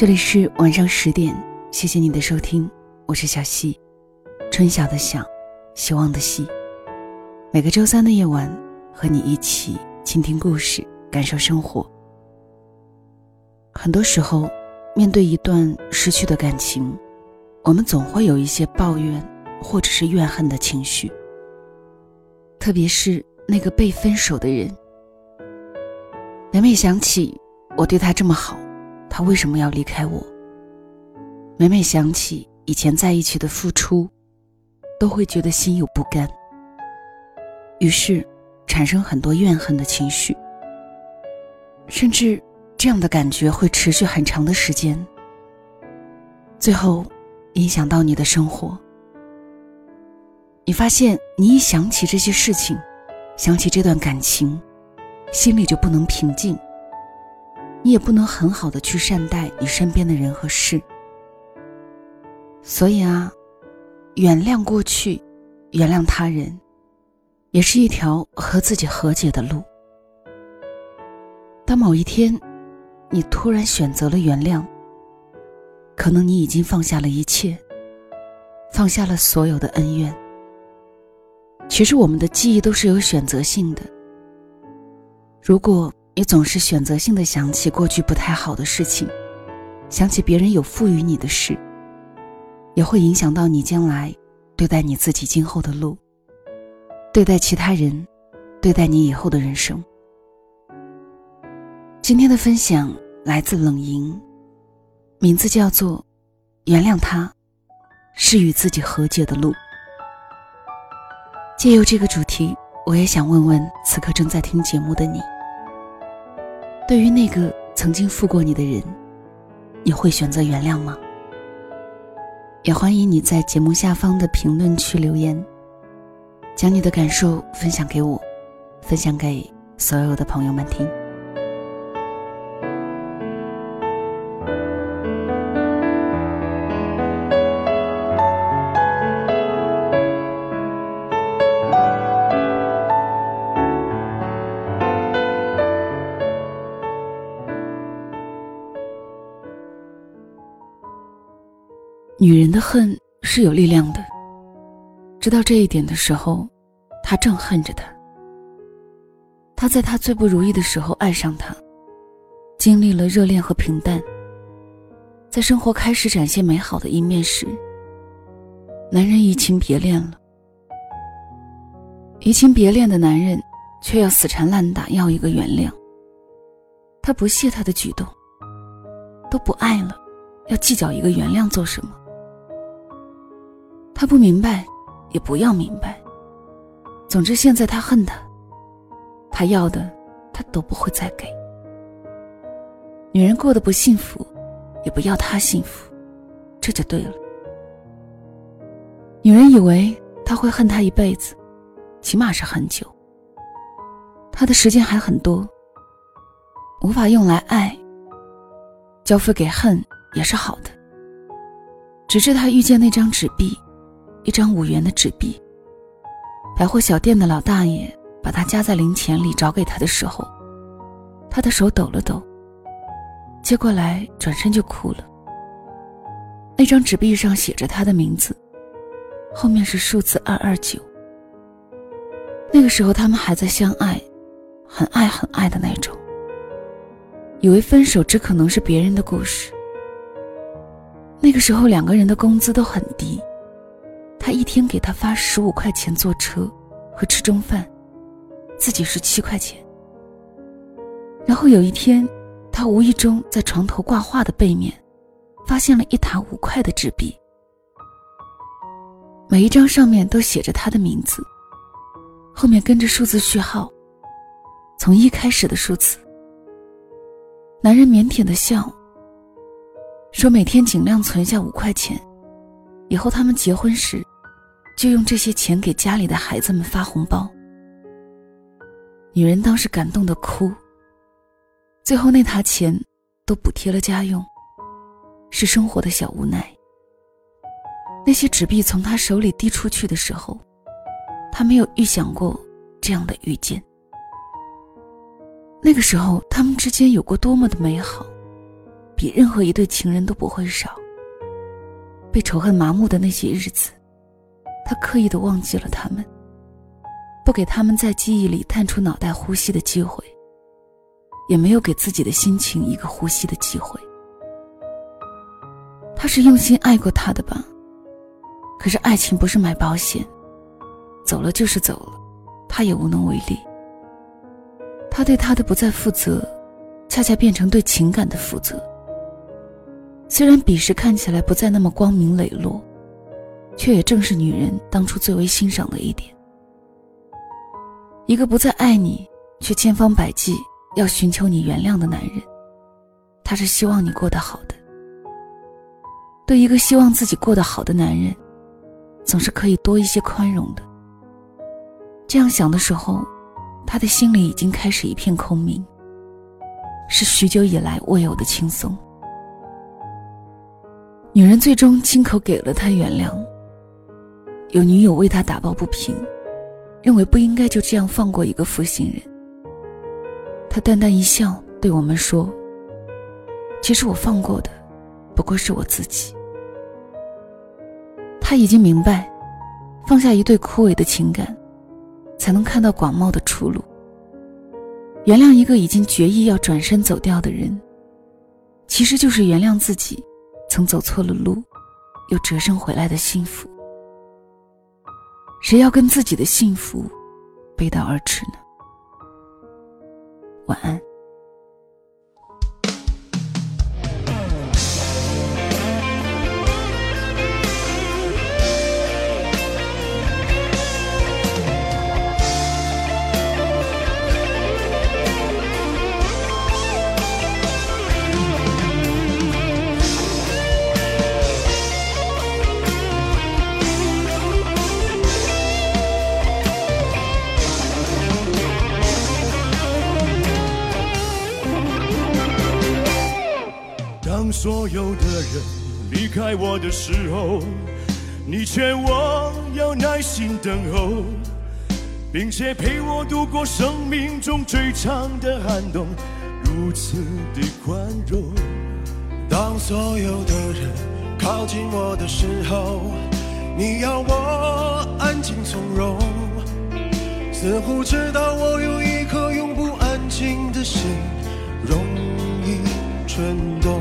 这里是晚上十点，谢谢你的收听，我是小溪，春晓的晓，希望的希。每个周三的夜晚，和你一起倾听故事，感受生活。很多时候，面对一段失去的感情，我们总会有一些抱怨或者是怨恨的情绪。特别是那个被分手的人，每每想起我对他这么好。他为什么要离开我？每每想起以前在一起的付出，都会觉得心有不甘，于是产生很多怨恨的情绪，甚至这样的感觉会持续很长的时间，最后影响到你的生活。你发现，你一想起这些事情，想起这段感情，心里就不能平静。你也不能很好的去善待你身边的人和事，所以啊，原谅过去，原谅他人，也是一条和自己和解的路。当某一天，你突然选择了原谅，可能你已经放下了一切，放下了所有的恩怨。其实我们的记忆都是有选择性的，如果。你总是选择性的想起过去不太好的事情，想起别人有赋予你的事，也会影响到你将来对待你自己今后的路，对待其他人，对待你以后的人生。今天的分享来自冷莹，名字叫做《原谅他，是与自己和解的路》。借由这个主题，我也想问问此刻正在听节目的你。对于那个曾经负过你的人，你会选择原谅吗？也欢迎你在节目下方的评论区留言，将你的感受分享给我，分享给所有的朋友们听。女人的恨是有力量的。知道这一点的时候，他正恨着他。他在他最不如意的时候爱上他，经历了热恋和平淡。在生活开始展现美好的一面时，男人移情别恋了。移情别恋的男人，却要死缠烂打要一个原谅。他不屑他的举动，都不爱了，要计较一个原谅做什么？他不明白，也不要明白。总之，现在他恨他，他要的，他都不会再给。女人过得不幸福，也不要他幸福，这就对了。女人以为他会恨他一辈子，起码是很久。他的时间还很多，无法用来爱，交付给恨也是好的。直至他遇见那张纸币。一张五元的纸币。百货小店的老大爷把它夹在零钱里找给他的时候，他的手抖了抖，接过来转身就哭了。那张纸币上写着他的名字，后面是数字二二九。那个时候他们还在相爱，很爱很爱的那种。以为分手只可能是别人的故事。那个时候两个人的工资都很低。他一天给他发十五块钱坐车和吃中饭，自己是七块钱。然后有一天，他无意中在床头挂画的背面，发现了一沓五块的纸币，每一张上面都写着他的名字，后面跟着数字序号，从一开始的数字。男人腼腆的笑，说每天尽量存下五块钱，以后他们结婚时。就用这些钱给家里的孩子们发红包。女人当时感动的哭。最后那沓钱都补贴了家用，是生活的小无奈。那些纸币从他手里递出去的时候，他没有预想过这样的遇见。那个时候他们之间有过多么的美好，比任何一对情人都不会少。被仇恨麻木的那些日子，他刻意的忘记了他们，不给他们在记忆里探出脑袋呼吸的机会，也没有给自己的心情一个呼吸的机会。他是用心爱过他的吧？可是爱情不是买保险，走了就是走了，他也无能为力。他对他的不再负责，恰恰变成对情感的负责。虽然彼时看起来不再那么光明磊落，却也正是女人当初最为欣赏的一点。一个不再爱你，却千方百计要寻求你原谅的男人，他是希望你过得好的。对一个希望自己过得好的男人，总是可以多一些宽容的。这样想的时候，他的心里已经开始一片空明，是许久以来未有的轻松。女人最终亲口给了他原谅。有女友为他打抱不平，认为不应该就这样放过一个负心人。他淡淡一笑，对我们说：“其实我放过的，不过是我自己。”他已经明白，放下一对枯萎的情感，才能看到广袤的出路。原谅一个已经决意要转身走掉的人，其实就是原谅自己。曾走错了路，又折身回来的幸福，谁要跟自己的幸福背道而驰呢？晚安。当所有的人离开我的时候，你劝我要耐心等候，并且陪我度过生命中最长的寒冬，如此的宽容。当所有的人靠近我的时候，你要我安静从容，似乎知道我有一颗永不安静的心，容易蠢动。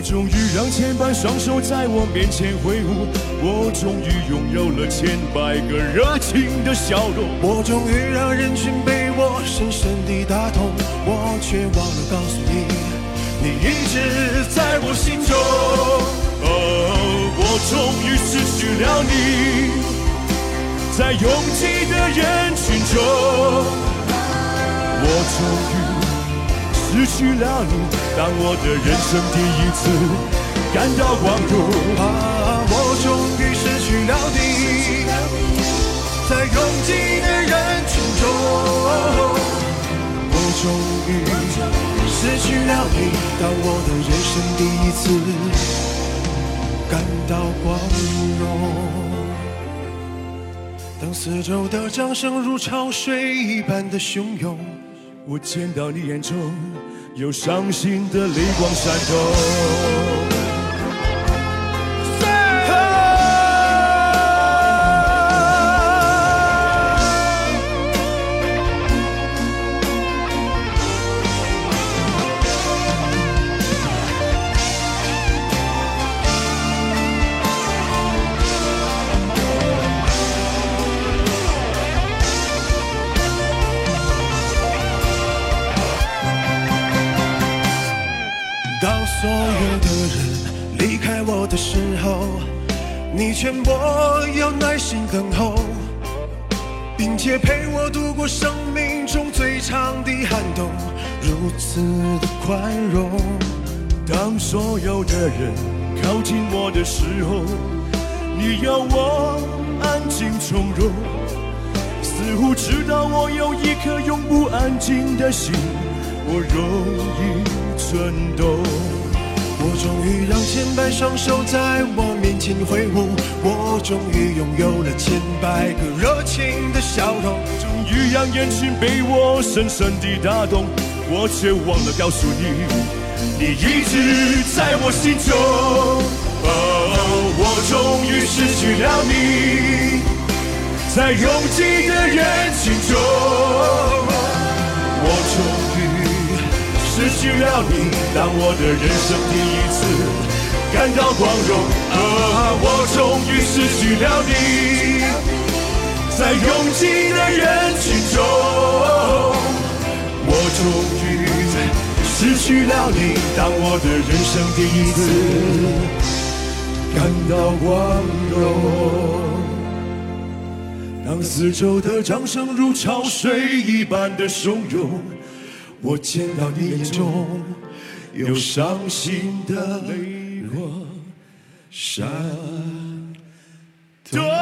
我终于让千百双手在我面前挥舞，我终于拥有了千百个热情的笑容。我终于让人群被我深深地打动，我却忘了告诉你，你一直在我心中。哦，我终于失去了你，在拥挤的人群中，我终于。失去了你，当我的人生第一次感到光荣。啊，我终于失去了你，在拥挤的人群中。我终于失去了你，当我的人生第一次感到光荣。当四周的掌声如潮水一般的汹涌。我见到你眼中有伤心的泪光闪动。后，你劝我要耐心等候，并且陪我度过生命中最长的寒冬，如此的宽容。当所有的人靠近我的时候，你要我安静从容，似乎知道我有一颗永不安静的心，我容易蠢动。我终于让千百双手在我面前挥舞，我终于拥有了千百个热情的笑容，终于让人群被我深深地打动，我却忘了告诉你，你一直在我心中。哦，我终于失去了你，在拥挤的人群中，我终失去了你，当我的人生第一次感到光荣。啊，我终于失去了你，在拥挤的人群中，我终于失去了你，当我的人生第一次感到光荣。当四周的掌声如潮水一般的汹涌，我见到你眼中有伤心的泪光闪躲。